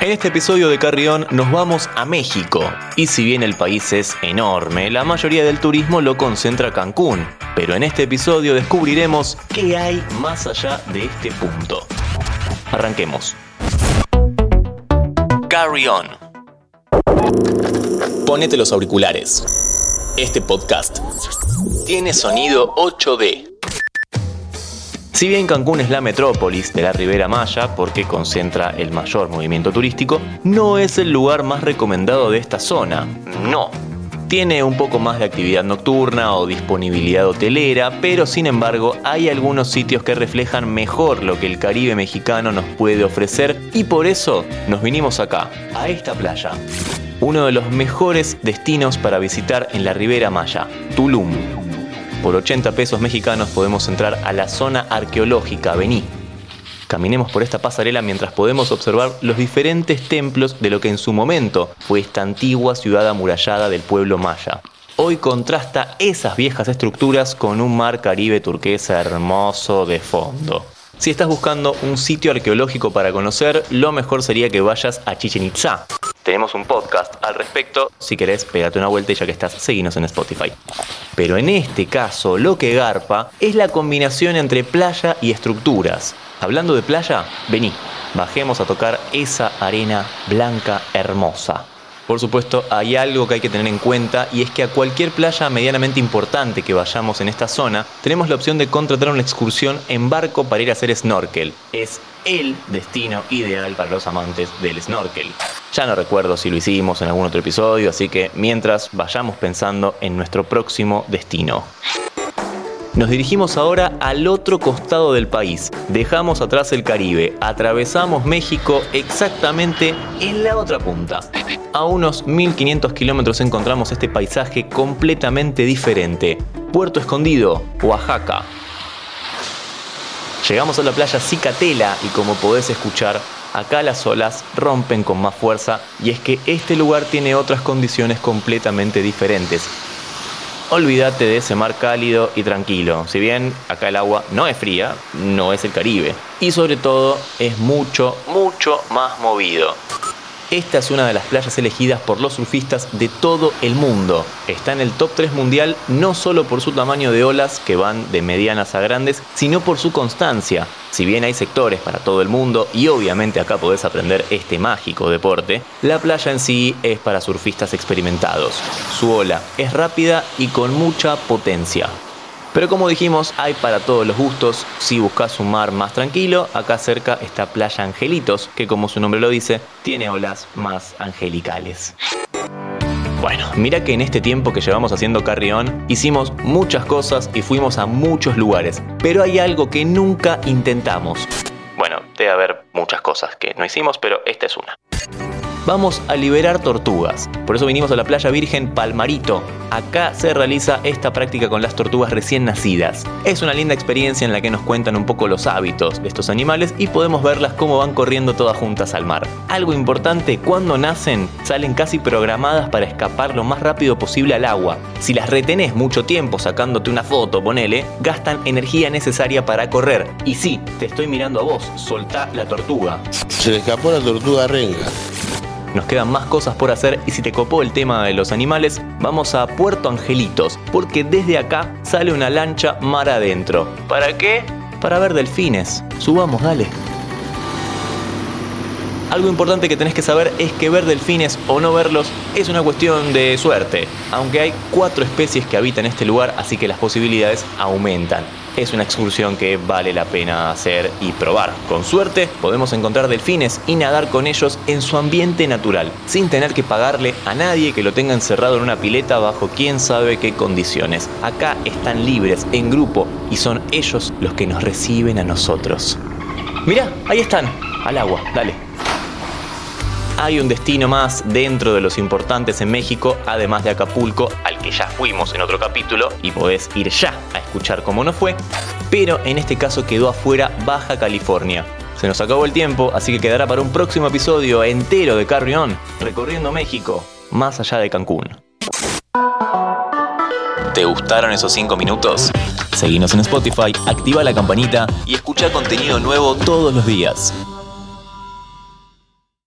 En este episodio de Carrión nos vamos a México. Y si bien el país es enorme, la mayoría del turismo lo concentra Cancún. Pero en este episodio descubriremos qué hay más allá de este punto. Arranquemos. Carry Ponete los auriculares. Este podcast tiene sonido 8D. Si bien Cancún es la metrópolis de la Ribera Maya porque concentra el mayor movimiento turístico, no es el lugar más recomendado de esta zona. No. Tiene un poco más de actividad nocturna o disponibilidad hotelera, pero sin embargo hay algunos sitios que reflejan mejor lo que el Caribe mexicano nos puede ofrecer y por eso nos vinimos acá, a esta playa. Uno de los mejores destinos para visitar en la Ribera Maya, Tulum. Por 80 pesos mexicanos podemos entrar a la zona arqueológica, vení. Caminemos por esta pasarela mientras podemos observar los diferentes templos de lo que en su momento fue esta antigua ciudad amurallada del pueblo maya. Hoy contrasta esas viejas estructuras con un mar caribe turquesa hermoso de fondo. Si estás buscando un sitio arqueológico para conocer, lo mejor sería que vayas a Chichen Itza. Tenemos un podcast al respecto, si querés pégate una vuelta y ya que estás, seguinos en Spotify. Pero en este caso, lo que garpa es la combinación entre playa y estructuras. Hablando de playa, vení, bajemos a tocar esa arena blanca hermosa. Por supuesto, hay algo que hay que tener en cuenta y es que a cualquier playa medianamente importante que vayamos en esta zona, tenemos la opción de contratar una excursión en barco para ir a hacer snorkel. Es el destino ideal para los amantes del snorkel. Ya no recuerdo si lo hicimos en algún otro episodio, así que mientras vayamos pensando en nuestro próximo destino. Nos dirigimos ahora al otro costado del país. Dejamos atrás el Caribe, atravesamos México exactamente en la otra punta. A unos 1500 kilómetros encontramos este paisaje completamente diferente. Puerto Escondido, Oaxaca. Llegamos a la playa Cicatela y como podés escuchar, acá las olas rompen con más fuerza y es que este lugar tiene otras condiciones completamente diferentes olvídate de ese mar cálido y tranquilo. Si bien acá el agua no es fría, no es el Caribe. Y sobre todo es mucho, mucho más movido. Esta es una de las playas elegidas por los surfistas de todo el mundo. Está en el top 3 mundial no solo por su tamaño de olas, que van de medianas a grandes, sino por su constancia. Si bien hay sectores para todo el mundo y obviamente acá podés aprender este mágico deporte, la playa en sí es para surfistas experimentados. Su ola es rápida y con mucha potencia. Pero como dijimos, hay para todos los gustos. Si buscas un mar más tranquilo, acá cerca está Playa Angelitos, que como su nombre lo dice, tiene olas más angelicales. Bueno, mira que en este tiempo que llevamos haciendo Carrión hicimos muchas cosas y fuimos a muchos lugares, pero hay algo que nunca intentamos. Bueno, debe haber muchas cosas que no hicimos, pero esta es una vamos a liberar tortugas. Por eso vinimos a la playa virgen Palmarito. Acá se realiza esta práctica con las tortugas recién nacidas. Es una linda experiencia en la que nos cuentan un poco los hábitos de estos animales y podemos verlas cómo van corriendo todas juntas al mar. Algo importante, cuando nacen salen casi programadas para escapar lo más rápido posible al agua. Si las retenés mucho tiempo sacándote una foto, ponele, gastan energía necesaria para correr. Y sí, te estoy mirando a vos, soltá la tortuga. Se escapó la tortuga renga. Nos quedan más cosas por hacer y si te copó el tema de los animales, vamos a Puerto Angelitos, porque desde acá sale una lancha mar adentro. ¿Para qué? Para ver delfines. Subamos, dale. Algo importante que tenés que saber es que ver delfines o no verlos es una cuestión de suerte, aunque hay cuatro especies que habitan este lugar, así que las posibilidades aumentan. Es una excursión que vale la pena hacer y probar. Con suerte podemos encontrar delfines y nadar con ellos en su ambiente natural, sin tener que pagarle a nadie que lo tenga encerrado en una pileta bajo quién sabe qué condiciones. Acá están libres, en grupo, y son ellos los que nos reciben a nosotros. Mirá, ahí están, al agua, dale hay un destino más dentro de los importantes en México, además de Acapulco, al que ya fuimos en otro capítulo y podés ir ya a escuchar cómo no fue, pero en este caso quedó afuera Baja California. Se nos acabó el tiempo, así que quedará para un próximo episodio entero de Carrión, recorriendo México, más allá de Cancún. ¿Te gustaron esos 5 minutos? Seguinos en Spotify, activa la campanita y escucha contenido nuevo todos los días.